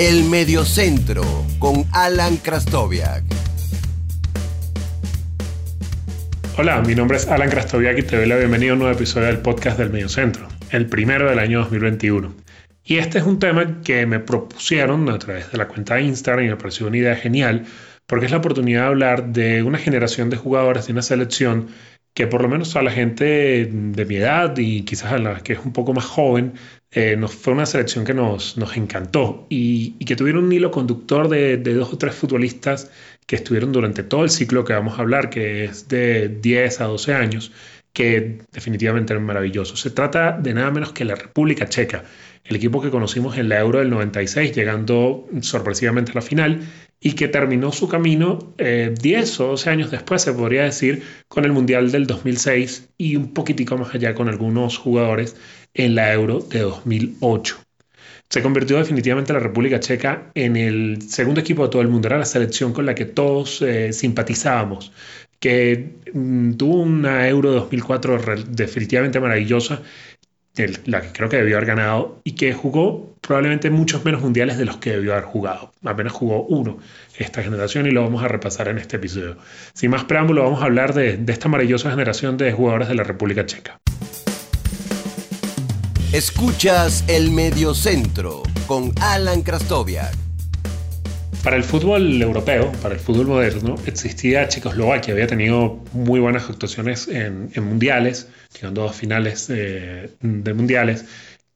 El Mediocentro con Alan Krastoviak. Hola, mi nombre es Alan Krastoviak y te doy la bienvenida a un nuevo episodio del podcast del Mediocentro, el primero del año 2021. Y este es un tema que me propusieron a través de la cuenta de Instagram y me pareció una idea genial porque es la oportunidad de hablar de una generación de jugadores de una selección que por lo menos a la gente de mi edad y quizás a la que es un poco más joven, eh, nos, fue una selección que nos, nos encantó y, que tuvieron un hilo conductor de, de, dos o tres futbolistas que estuvieron durante todo el ciclo que vamos a hablar, que es de 10 a 12 años, que definitivamente eran maravillosos. Se trata de nada menos que la República Checa, el equipo que conocimos en la Euro del 96, llegando sorpresivamente a la final y que terminó su camino 10 eh, o 12 años después, se podría decir, con el Mundial del 2006 y un poquitico más allá con algunos jugadores en la Euro de 2008. Se convirtió definitivamente la República Checa en el segundo equipo de todo el mundo, era la selección con la que todos eh, simpatizábamos, que mm, tuvo una Euro 2004 definitivamente maravillosa la que creo que debió haber ganado y que jugó probablemente muchos menos mundiales de los que debió haber jugado. Apenas jugó uno esta generación y lo vamos a repasar en este episodio. Sin más preámbulo, vamos a hablar de, de esta maravillosa generación de jugadores de la República Checa. Escuchas el Mediocentro con Alan Krastoviak. Para el fútbol europeo, para el fútbol moderno, existía Checoslovaquia, había tenido muy buenas actuaciones en, mundiales, llegando a finales de mundiales,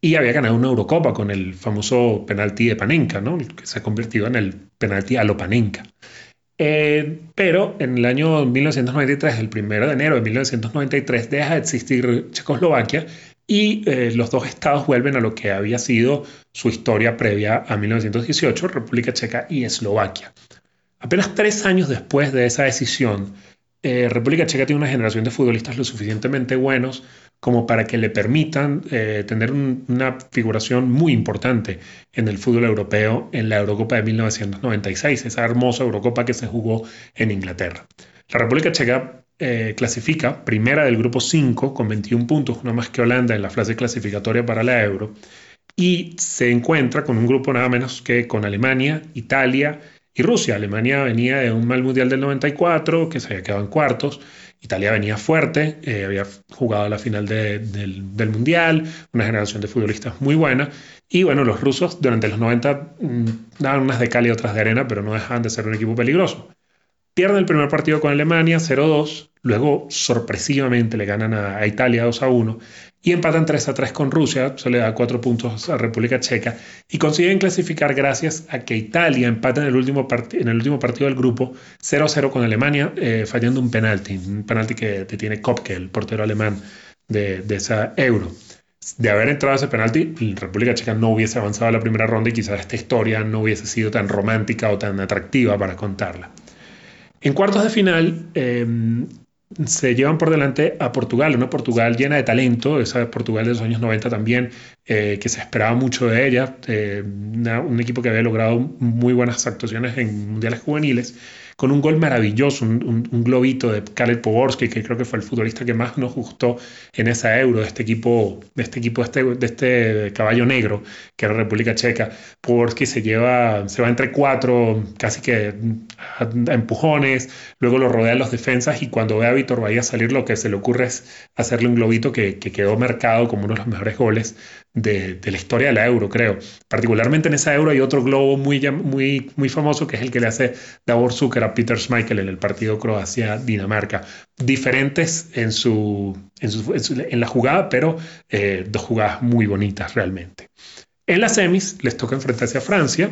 y había ganado una Eurocopa con el famoso penalti de Panenka, que se ha convertido en el penalti a lo Panenka. Eh, pero en el año 1993, el 1 de enero de 1993, deja de existir Checoslovaquia y eh, los dos estados vuelven a lo que había sido su historia previa a 1918, República Checa y Eslovaquia. Apenas tres años después de esa decisión, eh, República Checa tiene una generación de futbolistas lo suficientemente buenos como para que le permitan eh, tener una figuración muy importante en el fútbol europeo en la Eurocopa de 1996, esa hermosa Eurocopa que se jugó en Inglaterra. La República Checa eh, clasifica primera del grupo 5 con 21 puntos, una más que Holanda en la fase clasificatoria para la Euro, y se encuentra con un grupo nada menos que con Alemania, Italia y Rusia. Alemania venía de un mal mundial del 94, que se había quedado en cuartos. Italia venía fuerte, eh, había jugado la final del, del, mundial, una generación de futbolistas muy buena. Y bueno, los rusos durante los 90 mm, daban unas de cal y otras de arena, pero no dejaban de ser un equipo peligroso. Pierden el primer partido con Alemania 0-2, luego sorpresivamente le ganan a, Italia 2-1 y empatan 3-3 con Rusia, eso le da 4 puntos a República Checa y consiguen clasificar gracias a que Italia empata en el último, en el último partido del grupo 0-0 con Alemania, eh, fallando un penalti, un penalti que tiene Kopke, el portero alemán de, de esa Euro de haber entrado ese penalti, República Checa no hubiese avanzado a la primera ronda y quizás esta historia no hubiese sido tan romántica o tan atractiva para contarla. En cuartos de final em, se llevan por delante a Portugal, una Portugal llena de talento, esa Portugal de los años 90 también, eh, que se esperaba mucho de ella, eh, un equipo que había logrado muy buenas actuaciones en mundiales juveniles con un gol maravilloso, un, globito de Karel Poborski, que creo que fue el futbolista que más nos gustó en esa euro de este equipo, de este equipo, este, de este caballo negro, que era República Checa. Poborski se lleva, se va entre cuatro, casi que a, empujones, luego lo rodean los defensas y cuando ve a Víctor Bahía salir, lo que se le ocurre es hacerle un globito que, que quedó marcado como uno de los mejores goles de, la historia de la euro, creo. Particularmente en esa euro hay otro globo muy, muy, muy famoso que es el que le hace Davor Zucker a Peter Schmeichel en el partido Croacia-Dinamarca. Diferentes en, su, en, la jugada, pero eh, dos jugadas muy bonitas realmente. En las semis les toca enfrentarse a Francia,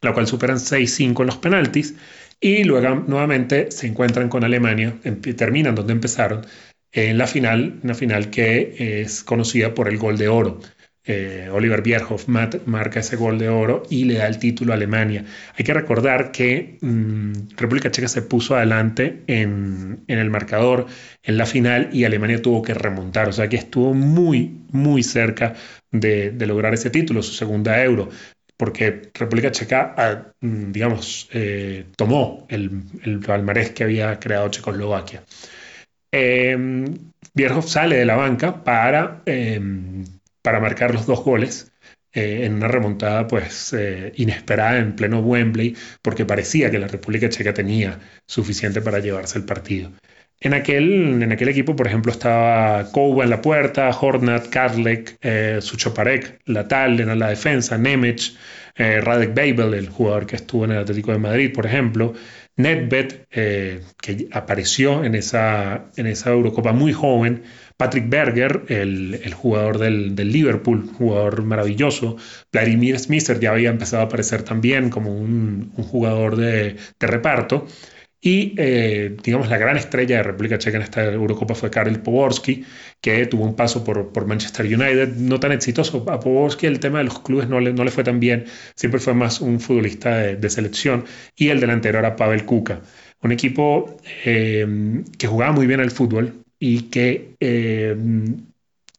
la cual superan 6-5 en los penaltis, y luego nuevamente se encuentran con Alemania, terminan donde empezaron, en la final, una final que es conocida por el gol de oro. Eh, Oliver Bierhoff marca ese gol de oro y le da el título a Alemania. Hay que recordar que mm, República Checa se puso adelante en, el marcador en la final y Alemania tuvo que remontar, o sea que estuvo muy, muy cerca de, lograr ese título, su segunda euro porque República Checa, ah, mm, digamos, eh, tomó el, el que había creado Checoslovaquia. Eh, sale de la banca para, em, para marcar los dos goles eh, en una remontada pues eh, inesperada en pleno Wembley, porque parecía que la República Checa tenía suficiente para llevarse el partido. En aquel, en aquel equipo, por ejemplo, estaba Kouba en la puerta, Hornat, Karlek, eh, Suchoparek, Latal en la defensa, Nemec, eh, Radek Babel, el jugador que estuvo en el Atlético de Madrid, por ejemplo, Nedved, eh, que apareció en esa, en esa Eurocopa muy joven, Patrick Berger, el, jugador del, Liverpool, jugador maravilloso, Vladimir Smisser ya había empezado a aparecer también como un, jugador de, de reparto. Y, eh, digamos, la gran estrella de República Checa en esta Eurocopa fue Karel Poborski, que tuvo un paso por, por, Manchester United, no tan exitoso. A Poborski el tema de los clubes no le, no le fue tan bien, siempre fue más un futbolista de, selección. Y el delantero era Pavel Kuka, un equipo eh, que jugaba muy bien al fútbol y que eh,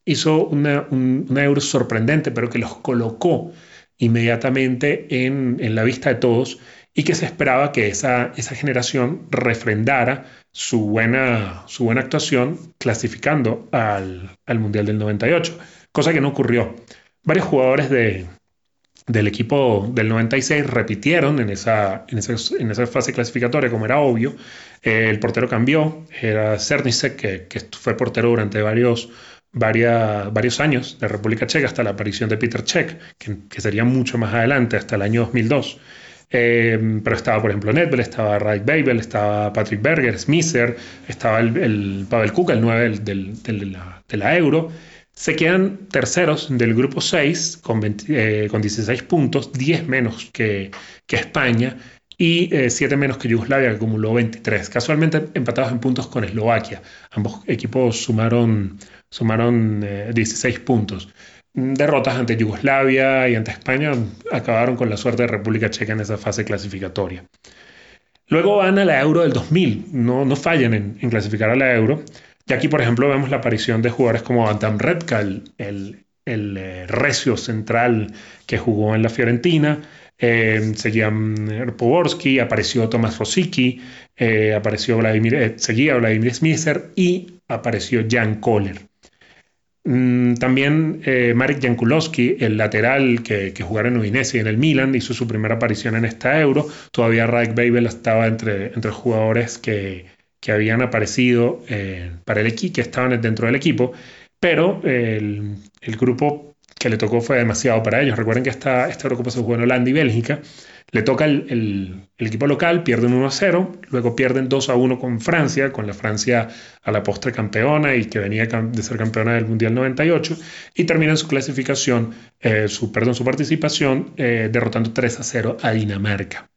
hizo una, una Euro sorprendente, pero que los colocó inmediatamente en, en la vista de todos y que se esperaba que esa, esa generación refrendara su buena, su buena actuación clasificando al, Mundial del 98, cosa que no ocurrió. Varios jugadores de, del equipo del 96 repitieron en esa, en esa, fase clasificatoria, como era obvio. Eh, el portero cambió, era Cernicek, que, que fue portero durante varios, varios años de República Checa hasta la aparición de Peter Cech, que, que, sería mucho más adelante, hasta el año 2002. Eh, pero estaba, por ejemplo, Nedved, estaba Ray Babel, estaba Patrick Berger, Smisser, estaba el, Pavel Kuka, el 9 del, de, la, Euro. Se quedan terceros del grupo 6 con, eh, con 16 puntos, 10 menos que, que España y 7 eh, menos que Yugoslavia, que acumuló 23. Casualmente empatados en puntos con Eslovaquia. Ambos equipos sumaron, sumaron 16 puntos derrotas ante Yugoslavia y ante España acabaron con la suerte de República Checa en esa fase clasificatoria. Luego van a la Euro del 2000, no, no fallan en, clasificar a la Euro. Y aquí, por ejemplo, vemos la aparición de jugadores como Antam Redka, el, el, eh, recio central que jugó en la Fiorentina. Eh, seguían Poborski, apareció Tomás Rosicki, eh, apareció Vladimir, seguía Vladimir Smisser y apareció Jan Kohler. Mm, también eh, Marek Jankulowski, el lateral que, que jugara en Udinese y en el Milan, hizo su primera aparición en esta Euro. Todavía Raik Babel estaba entre, entre jugadores que, que habían aparecido eh, para el equipo, que estaban dentro del equipo, pero el, el, grupo que le tocó fue demasiado para ellos. Recuerden que esta, esta Eurocopa se jugó en Holanda y Bélgica le toca el, equipo local, pierden 1 a 0, luego pierden 2 a 1 con Francia, con la Francia a la postre campeona y que venía de ser campeona del Mundial 98, y terminan su clasificación, eh, su, perdón, su participación eh, derrotando 3 a 0 a Dinamarca.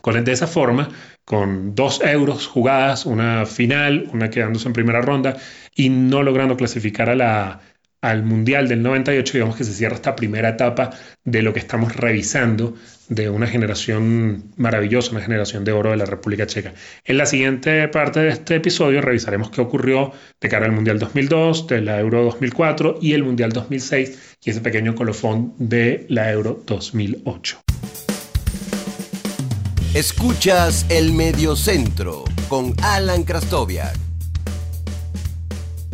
Con, de esa forma, con dos euros jugadas, una final, una quedándose en primera ronda y no logrando clasificar a la, al Mundial del 98, digamos que se cierra esta primera etapa de lo que estamos revisando de una generación maravillosa, una generación de oro de la República Checa. En la siguiente parte de este episodio revisaremos qué ocurrió de cara al Mundial 2002, de la Euro 2004 y el Mundial 2006 y ese pequeño colofón de la Euro 2008. Escuchas el Mediocentro con Alan Krastoviak.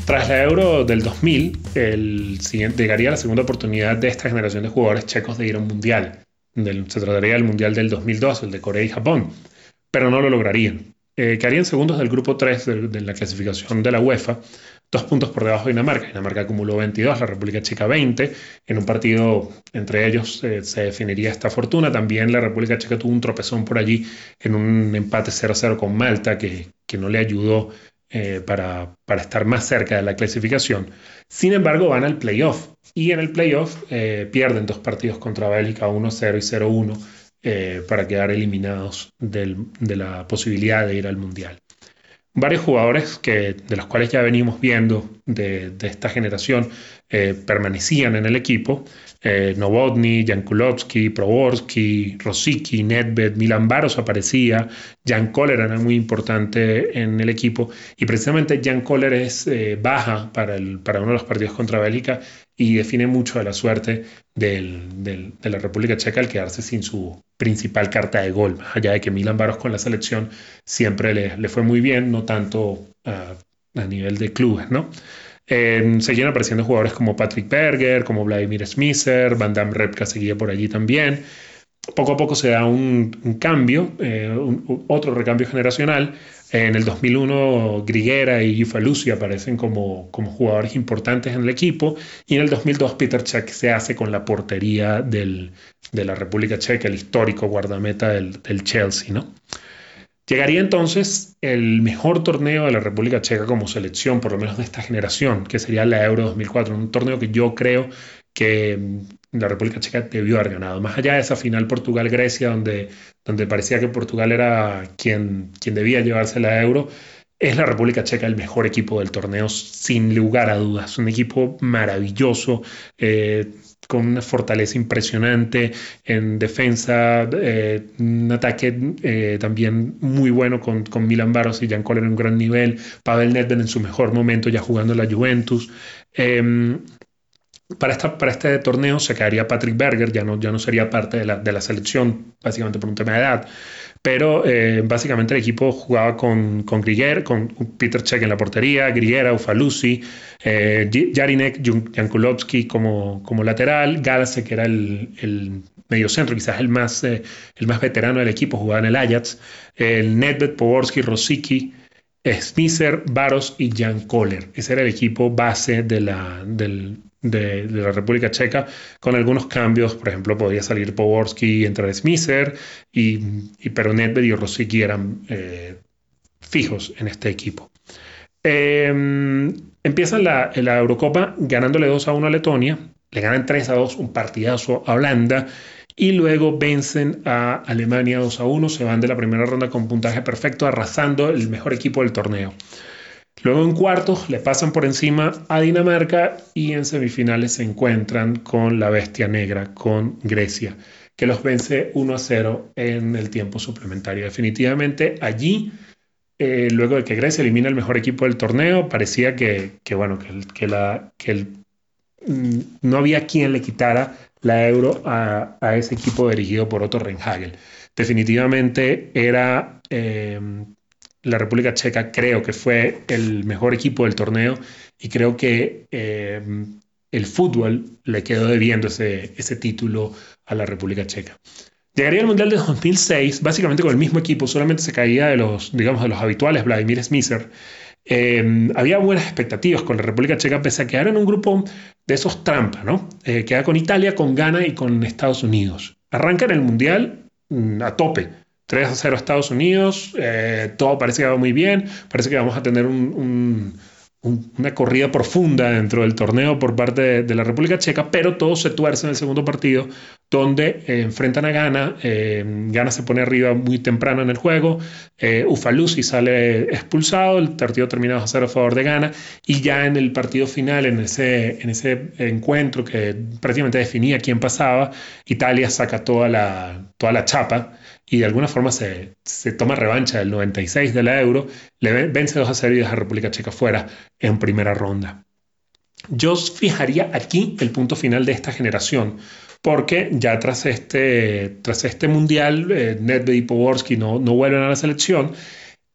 Tras la Euro del 2000, el llegaría la segunda oportunidad de esta generación de jugadores checos de ir a un mundial. se trataría del mundial del 2002, el de Corea y Japón, pero no lo lograrían. Eh, quedarían segundos del grupo 3 de, la clasificación de la UEFA, dos puntos por debajo de Dinamarca. Dinamarca acumuló 22, la República Checa 20. En un partido entre ellos eh, se definiría esta fortuna. También la República Checa tuvo un tropezón por allí en un empate 0-0 con Malta que no le ayudó eh, para, estar más cerca de la clasificación. Sin embargo, van al playoff y en el playoff eh, pierden dos partidos contra Bélgica, 1-0 y 0-1, eh, para quedar eliminados de la posibilidad de ir al Mundial. Varios jugadores que, de los cuales ya venimos viendo de esta generación permanecían en el equipo. Eh, Novotny, Jankulovsky, Proborski, Rosicki, Nedved, Milan Baros aparecía, Jan Koller era muy importante en el equipo y precisamente Jan Koller es eh, baja para uno de los partidos contra Bélgica y define mucho de la suerte de la República Checa al quedarse sin su principal carta de gol, allá de que Milan Baros con la selección siempre le, fue muy bien, no tanto a nivel de clubes, ¿no? Eh, seguían apareciendo jugadores como Patrick Berger, como Vladimir Smisser, Van Damme Repka seguía por allí también. Poco a poco se da un, cambio, eh, otro recambio generacional. En el 2001, Griguera y Lucy aparecen como, como jugadores importantes en el equipo. Y en el 2002, Peter Cech se hace con la portería del, de la República Checa, el histórico guardameta del Chelsea, ¿no? Llegaría entonces el mejor torneo de la República Checa como selección, por lo menos de esta generación, que sería la Euro 2004, un torneo que yo creo que mm, la República Checa debió haber ganado. Más allá de esa final Portugal-Grecia, donde, donde parecía que Portugal era quien, quien debía llevarse la Euro, es la República Checa el mejor equipo del torneo, sin lugar a dudas. Un equipo maravilloso, eh, con una fortaleza impresionante en defensa, eh, un ataque eh, también muy bueno con, con Milan Baros y Jan Koller en un gran nivel, Pavel Nedved en su mejor momento ya jugando en la Juventus. Para, esta, para este torneo se quedaría Patrick Berger, ya no, ya no sería parte de la, de la selección, básicamente por un tema de edad pero eh, básicamente el equipo jugaba con, con Griguer, con Peter Cech en la portería, Griguera, Ufalusi, eh, Jarinek, Jankulovski como, como lateral, Galase, que era el, el medio centro, quizás el más, eh, el más veterano del equipo, jugaba en el Ajax, el Nedved, Poborski, Rosicki, Smisser, Baros y Jan Kohler. Ese era el equipo base de la, del, de, la República Checa, con algunos cambios, por ejemplo, podía salir Poborski y entrar Smisser, y, pero Nedved y Rosicki eran eh, fijos en este equipo. Eh, empiezan la, la, Eurocopa ganándole 2 a 1 a Letonia, le ganan 3 a 2, un partidazo a Holanda, y luego vencen a Alemania 2 a 1, se van de la primera ronda con puntaje perfecto, arrasando el mejor equipo del torneo. Luego en cuartos le pasan por encima a Dinamarca y en semifinales se encuentran con la bestia negra, con Grecia, que los vence 1 a 0 en el tiempo suplementario. Definitivamente allí, eh, luego de que Grecia elimina el mejor equipo del torneo, parecía que, bueno, que, mm, no había quien le quitara la euro a, ese equipo dirigido por Otto Rehhagel. Definitivamente era eh, la República Checa creo que fue el mejor equipo del torneo y creo que eh, el fútbol le quedó debiendo ese, título a la República Checa. Llegaría al Mundial de 2006 básicamente con el mismo equipo, solamente se caía de los, digamos, de los habituales, Vladimir Smisser. Eh, había buenas expectativas con la República Checa, pese a que era en un grupo de esos trampa, ¿no? Eh, queda con Italia, con Ghana y con Estados Unidos. Arrancan el Mundial mm, a tope 3 a 0 Estados Unidos, eh, todo parece que va muy bien, parece que vamos a tener una corrida profunda dentro del torneo por parte de, la República Checa, pero todo se tuerce en el segundo partido, donde eh, enfrentan a Ghana, eh, Ghana se pone arriba muy temprano en el juego, eh, Ufalusi sale expulsado, el partido termina a 0 a favor de Ghana, y ya en el partido final, en ese, en ese encuentro que prácticamente definía quién pasaba, Italia saca toda la chapa y de alguna forma se, toma revancha del 96 de la Euro, le vence 2 a 0 y deja a República Checa fuera en primera ronda. Yo fijaría aquí el punto final de esta generación, porque ya tras este, tras este mundial, eh, Nedved y Poborski no, no vuelven a la selección,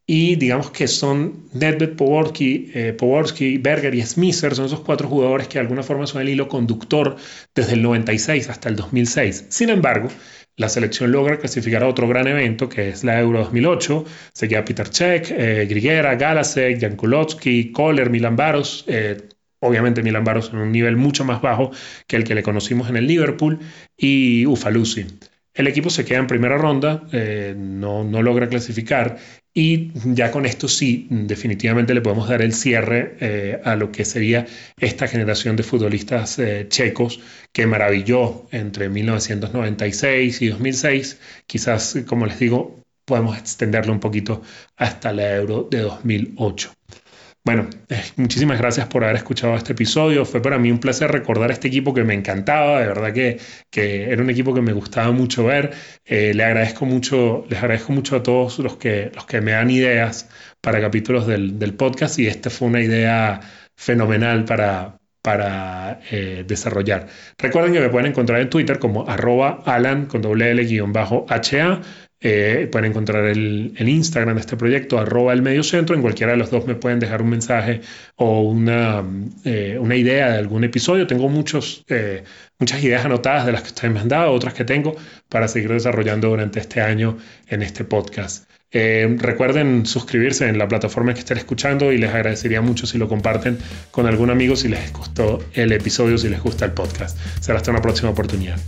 y digamos que son Nedved, Poborski, eh, Berger y Smisser, son esos cuatro jugadores que de alguna forma son el hilo conductor desde el 96 hasta el 2006. Sin embargo, la selección logra clasificar a otro gran evento que es la Euro 2008. Seguía Peter Cech, eh, Grigera, Galasek, Jankulovski, Kohler, Milan Baros. Eh, obviamente Milan Baros en un nivel mucho más bajo que el que le conocimos en el Liverpool. Y Ufalusi. El equipo se queda en primera ronda, eh, no, logra clasificar y ya con esto sí, definitivamente le podemos dar el cierre eh, a lo que sería esta generación de futbolistas eh, checos que maravilló entre 1996 y 2006. Quizás, como les digo, podemos extenderlo un poquito hasta la Euro de 2008. Bueno, eh, muchísimas gracias por haber escuchado este episodio. Fue para mí un placer recordar este equipo que me encantaba, de verdad que, que era un equipo que me gustaba mucho ver. Eh, le agradezco mucho, les agradezco mucho a todos los que, los que me dan ideas para capítulos del, del podcast y esta fue una idea fenomenal para, para eh, desarrollar. Recuerden que me pueden encontrar en Twitter como arroba alan con doble L guion bajo HA Eh, pueden encontrar el, Instagram de este proyecto, arroba el medio centro. En cualquiera de los dos me pueden dejar un mensaje o una, eh, una idea de algún episodio. Tengo muchos, eh, muchas ideas anotadas de las que ustedes me han dado, otras que tengo para seguir desarrollando durante este año en este podcast. recuerden suscribirse en la plataforma que estén escuchando y les agradecería mucho si lo comparten con algún amigo si les gustó el episodio, si les gusta el podcast. Será hasta una próxima oportunidad.